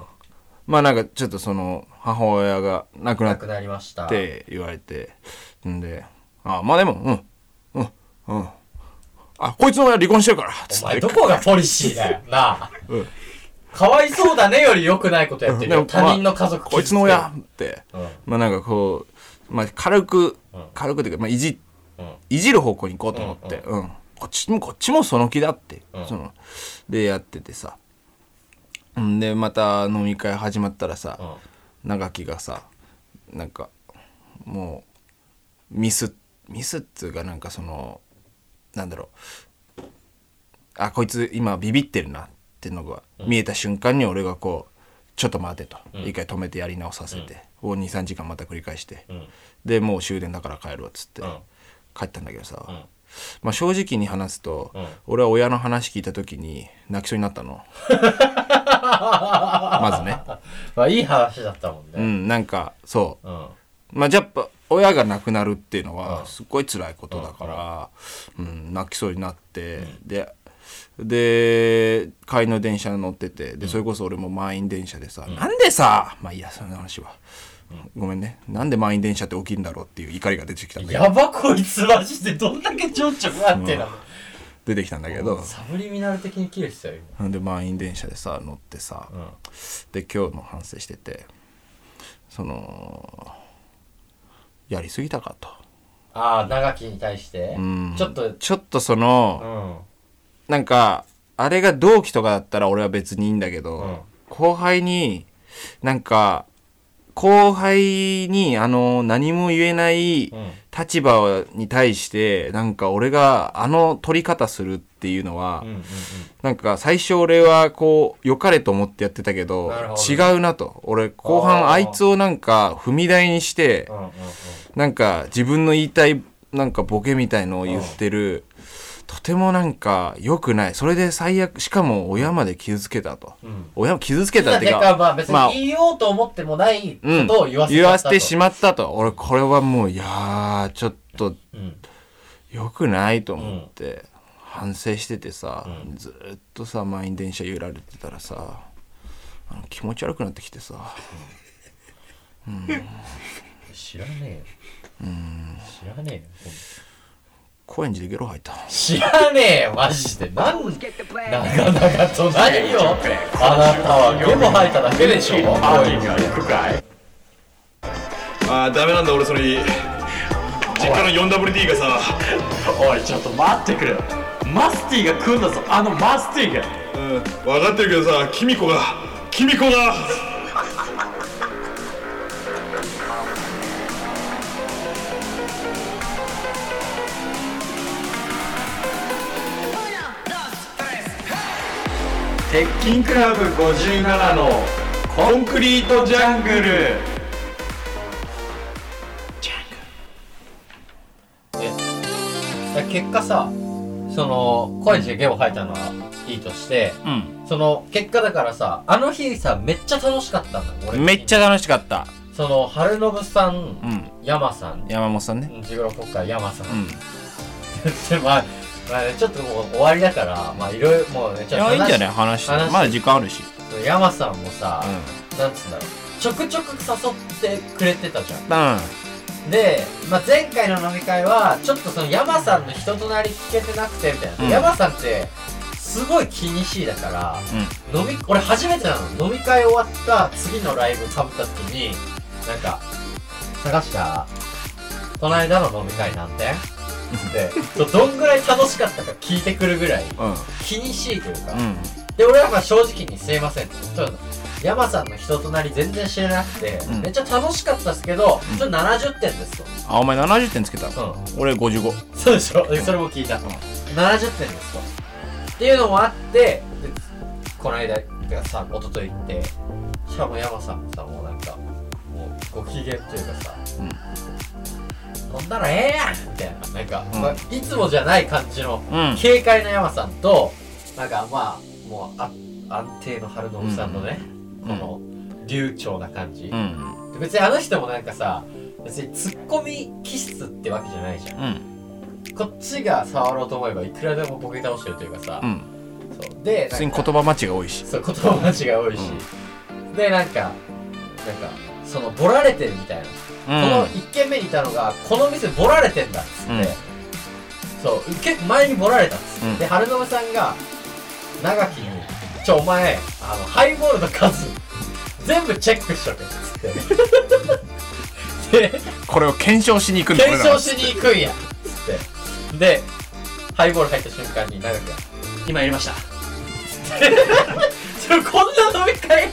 まあなんかちょっとその母親が亡くなっ亡くなりました。て言われて。んであまあでもうんうんうん。あこいつの親離婚してるからつって。お前どこがポリシーだよ。なあ。うんかわいそうだねより良くないことやってるよ。他人の家族こいつの親ってうん。まあなんかこうまあ軽くうん。軽くというか、まあ、いじうん。いじる方向に行こうと思って、うんこっちもこっちもその気だって、うん。そのでやっててさ。んでまた飲み会始まったらさ、うん。長木がさなんかもうミスミスっつうかなんかそのなんだろう。あこいつ今ビビってるなってのが見えた瞬間に俺がこうちょっと待てと、うん。一回止めてやり直させて、を23時間また繰り返して、うん。でもう終電だから帰るわっつって、うん。帰ったんだけどさ、うん。まあ正直に話すと、うん。俺は親の話聞いた時に泣きそうになったの。まずね。まあいい話だったもんうねんなんかそう。うん。まあやっぱ親が亡くなるっていうのうん。はすっごい辛いことだから、うん。泣きそうになって、でで帰りの電車乗っててでそれこそ俺も満員電車でさ、なんでさまあいいやその話は、ごめんね。なんで満員電車って起きるんだろうっていう怒りが出てきたんだけど。やばこいつマジでどんだけ情緒不安定なの。出てきたんだけど。サブリミナル的にキレてたよで満員電車でさ乗ってさ、今で今日の反省しててそのやりすぎたかと、ああ長きに対して。うん。ちょっとちょっとそうの、んなんかあれが同期とかだったら俺は別にいいんだけど、うん。後輩になんか後輩にあの何も言えないうん。立場に対してなんか俺があの取り方するっていうのは、うんうんうん。なんか最初俺はこう良かれと思ってやってたけどなるほど違うなと。俺後半あー。あいつをなんか踏み台にしてうんうんうん。なんか自分の言いたいなんかボケみたいのを言ってるとてもなんか良くない。それで最悪しかも親まで傷つけたと、うん。親も傷つけたってていうかかまあ別まあに言おうと思ってもないこうんとを言わせ言わせてましまったと。俺これはもういやーちょっとうん。良くないと思って、反省しててさ、ずーっとさ満員電車揺られてたらさあの気持ち悪くなってきてさ。知らねえよ。知らねえよ高円寺でゲロ吐いた。知らねえよマジで。なん長々と何よ。あなたはゲボ吐いただけでしょパーティーが行くかいあーダメなんだ俺それ。実家の 4WD がさ。おいちょっと待ってくれマスティが来んだぞ。あのマスティが。うん分かってるけどさキミコが。キミコが鉄筋クラブ57のコンクリートジャングル。え結果さその高円寺でゲボ吐いたのはいいとしてうん。その結果だからさあの日さめっちゃ楽しかったんだ俺。めっちゃ楽しかった。その春信さんうん。山さん。山本さんね。ジグロ国会山さん、うん。でまあ、まあね、ちょっともう終わりだからまあいろいろもうねちょっといやいいんじゃない？話して。話まだ時間あるし。山さんもさ、うなんつうんだろう。ちょくちょく誘ってくれてたじゃん。ん。で、まあ、前回の飲み会はちょっとその山さんの人となり聞けてなくてみたいな、うん。山さんってすごい気にしいだからうん。飲み俺初めてなの。飲み会終わった次のライブかぶった時になんか「坂下この間の飲み会なんて?」でどどんぐらい楽しかったか聞いてくるぐらいうん。気にしいというか、うん。で俺はまあ正直にすいません。って山さんの人となり全然知らなくて、うん。めっちゃ楽しかったですけど、ちょっと70点ですと。あお前70点つけたの？うん。俺55そうでしょ？でそれも聞いた、70点ですと。っていうのもあってでこの間てかさ一昨日行ってしかも山さんもさもうなんかもうご機嫌というかさ、飲んだらええやんみたいな。なんか、うん。まあ、いつもじゃない感じのうん。軽快な山さんとなんかまあもうあ安定の春信さんのね、うん。この流暢な感じ、うん。別にあの人もなんかさ別にツッコミ気質ってわけじゃないじゃん、うん。こっちが触ろうと思えばいくらでもボケ倒してるというかさ、うん。そう。で普通になんか言葉待ちが多いし。そう言葉間違い多いし、でなんかなんかそのボラれてるみたいな、うこの1軒目にいたのがこの店ボラれてんだっつって、うん。そう。結構前にボラれたっつって、うん。で春信さんが長きに「ちょお前あのハイボールの数全部チェックしとけ」っつって。でこれを検証しに行くんだ検証しに行くんや。っつってでハイボール入った瞬間に長きが「今やりました」こんな飲み会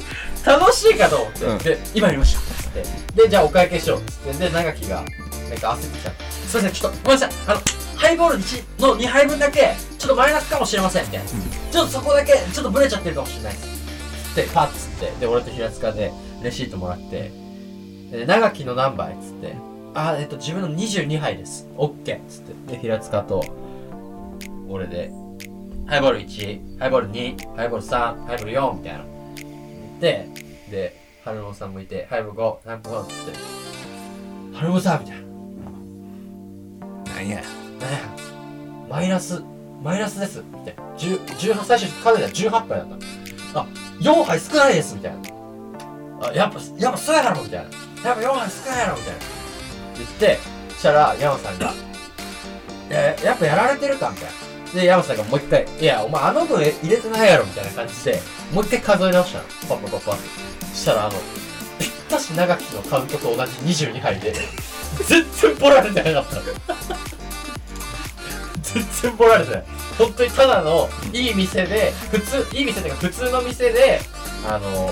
楽しいかと思って、うん。で今やりました。っつって。でじゃあお会計しよう。っつってで長きがなんか焦ってきた。すいませんちょっとごめんなさい。あのハイボール1の2杯分だけちょっとマイナスかもしれませんみたいな、ちょっとそこだけちょっとブレちゃってるかもしれない。ですでパッつって。で俺と平塚でレシートもらって。で長きの何杯っつって。あえっと自分の22杯です。オッケー。っつって。で平塚と俺で。ハイボール1ハイボール2ハイボール3ハイボール4みたいなでで春野さんもいてハイボール5何個っつって。春野さんみたいな。なんや。ねえマイナスマイナスです。みたいな。10 18最初数えたら18杯だった。あ4杯少ないですみたいな。あやっぱやっぱそうやろみたいな。やっぱ4杯少ないやろみたいな。言ってそしたら山さんが「えやっぱやられてるか?」みたいなで山さんがもう一回「いやお前あの分入れてないやろ」みたいな感じでもう一回数え直したの。パッパパッパってそしたらあのぴったし長きのカウントと同じ22杯で全然ボラれてなかったの。全然ボラれてない。本当にただのいい店で普通いい店っていうか普通の店であの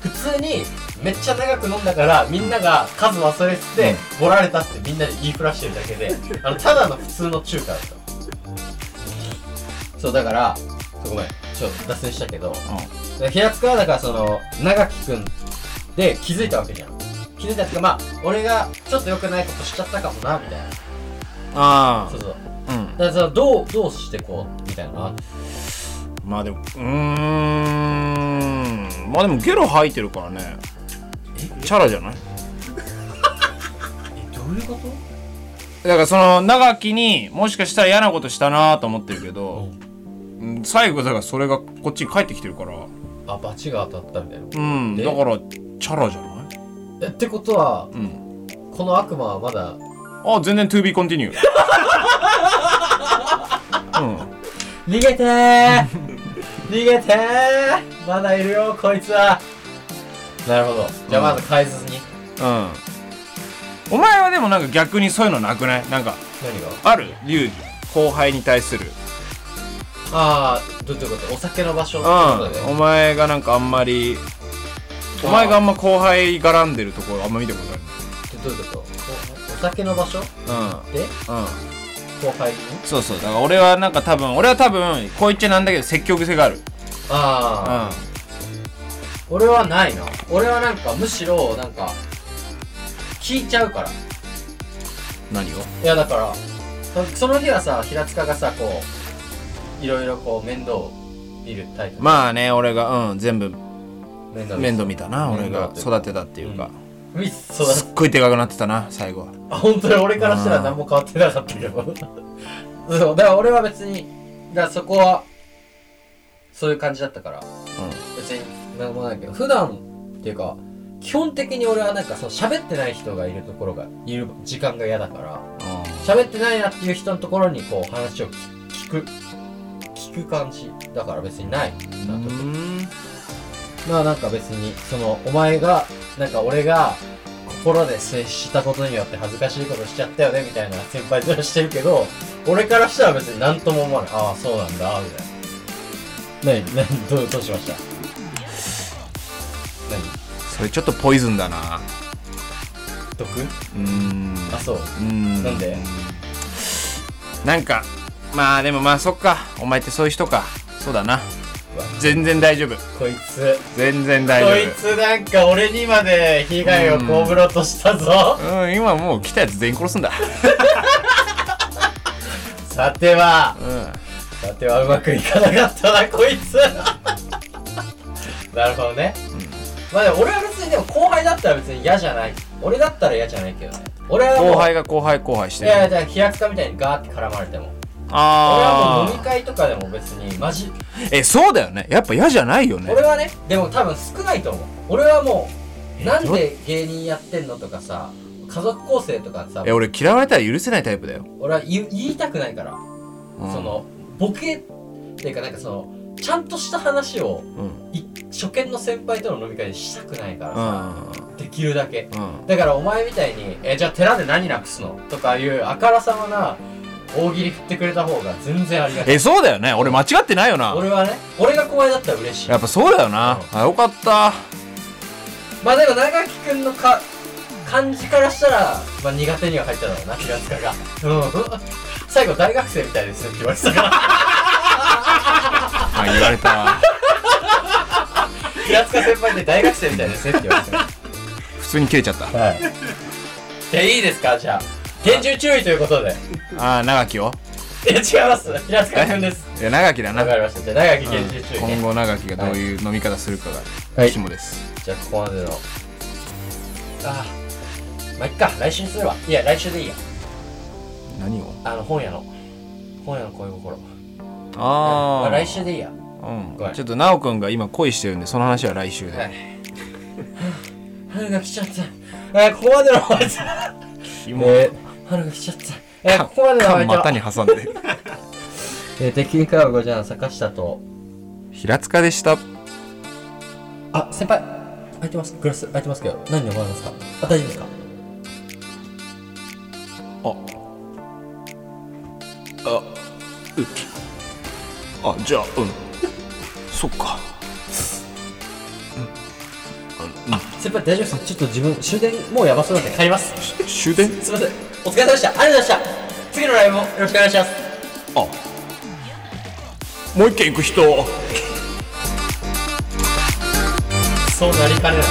普通にめっちゃ長く飲んだからみんなが数忘れてて、ボラれたってみんなで言いふらしてるだけであのただの普通の中華だったそうだからそうごめんちょっと脱線したけどで平塚はだからその長木くんで気づいたわけじゃん。気づいたっていうかまあ俺がちょっと良くないことしちゃったかもなみたいな。あそうそう。あうん。だからそのどうどうしてこうみたいな。のあるまあでもうーん。まあでもゲロ吐いてるからね。チャラじゃない？えどういうこと？だからその長きにもしかしたら嫌なことしたなと思ってるけど、うん最後だからそれがこっちに帰ってきてるから。あバチが当たったみたいなうんでだからチャラじゃない？えってことはうん。この悪魔はまだ？あ全然 to be continue うん。逃げてー！逃げてー！まだいるよこいつは。なるほど。じゃあまず変えずに、うん。お前はでもなんか逆にそういうのなくない？なんか何が？ある？流儀後輩に対するああどういうこと？お酒の場所？ってことで、うんお前がなんかあんまりお前があんま後輩絡んでるところあんま見たことないどういうこと？お酒の場所？うん。で？うん。後輩？にそうそう。だから俺はなんか多分俺は多分こう言っちゃなんだけど積極性がある。ああ、う俺はないな。俺はなんかむしろなんか聞いちゃうから。ん何を？いやだからそその日はさ平塚がさこういろいろこう面倒見るタイプ。まあね俺がうん全部面倒面倒見たな俺が。育てたっていうか、うだ。すっごいでかくなってたな最後は。あ本当に俺からしたら何も変わってなかったけどそう。だから俺は別にだからそこはそういう感じだったから。別に何もないけど。普段っていうか基本的に俺はなんかその喋ってない人がいるところがいる時間が嫌だから。喋ってないなっていう人のところにこう話を聞く。聞く感じだから別にない。なまあなんか別にそのお前がなんか俺が心で接したことによって恥ずかしいことしちゃったよねみたいな先輩面してるけど俺からしたら別に何とも思わない。ああそうなんだ。みたいな何何どうどうしました？何？それちょっとポイズンだな。毒？うん。あそう。うん。なんで？なんかまあでもまあそっか。お前ってそういう人か。そうだな。全然大丈夫。こいつ。全然大こい丈つなんか俺にまで被害を被ろうとしたぞ。夫うん今もう来たやつ全員殺すんだ。さては。うん。さてはうまくいかなかったなこいつ。なるほどね、まあでも俺は別にでも後輩だったら別に嫌じゃない。俺だったら嫌じゃないけどね。俺は後輩が後輩後輩してる。いやいやだから平塚みたいにガーって絡まれても俺はもう飲みあ会とかでも別にマジ。あえそうだよね。やっぱ嫌じゃないよね。俺はねでも多分少ないと思う。俺はもうえなんで芸人やってんのとかさ家族構成とかさえ俺嫌われたら許せないタイプだよ、俺は言言いたくないから、うん。そのボケっていうかなんかそのちゃんとした話をうん。い初見の先輩との飲み会でしたくないからうさ、ん。できるだけ。うん。だからお前みたいに「えじゃあ寺で何なくすの?」とかいうあからさまな大喜利振ってくれた方が全然ありがたい。えそうだよね。俺間違ってないよな。俺はね俺が後輩だったら嬉しい。やっぱそうだよな、あよかった。まあでも長木くんのか感じからしたら、まあ、苦手には入っただろうな平塚がうん。最後大学生みたいですって言われてたから。あ言われた。わ 平塚先輩って大学生みたいですねって言われて普通に切れちゃった。らはい。でいいですか？じゃあ厳重注意ということで。ああ長きを？いや違います。平塚くんです。いや長きだな。わかりました。じゃあ長木厳重注意ね。今後長きがどういう飲み方するかはい。が肝です、じゃあここまでの。あー。まあいっか。来週にするわ。いや来週でいいや。何を？あの本屋の。本屋の恋心。ああまあ来週でいいや。うん。ごめん。ちょっと奈くんが今恋してるんでその話は来週で、はい。春が来ちゃった。えー、ここまでのお相手はキモえー、春が来ちゃった。えー、ここまでのお相手股はに挟んで。えー、敵にカーゴじゃん坂下と。平塚でした。あ先輩空いてます？グラス空いてますけど。何ますか？あ大丈夫ですか？あ。うあじゃあうん。そっか先輩大丈夫ですか？ちょっと自分終電もうやばそうなんで帰ります。終電？すいませんお疲れ様でした。ありがとうございました。次のライブもよろしくお願いします。あ。もう一軒行く人そうなりかねない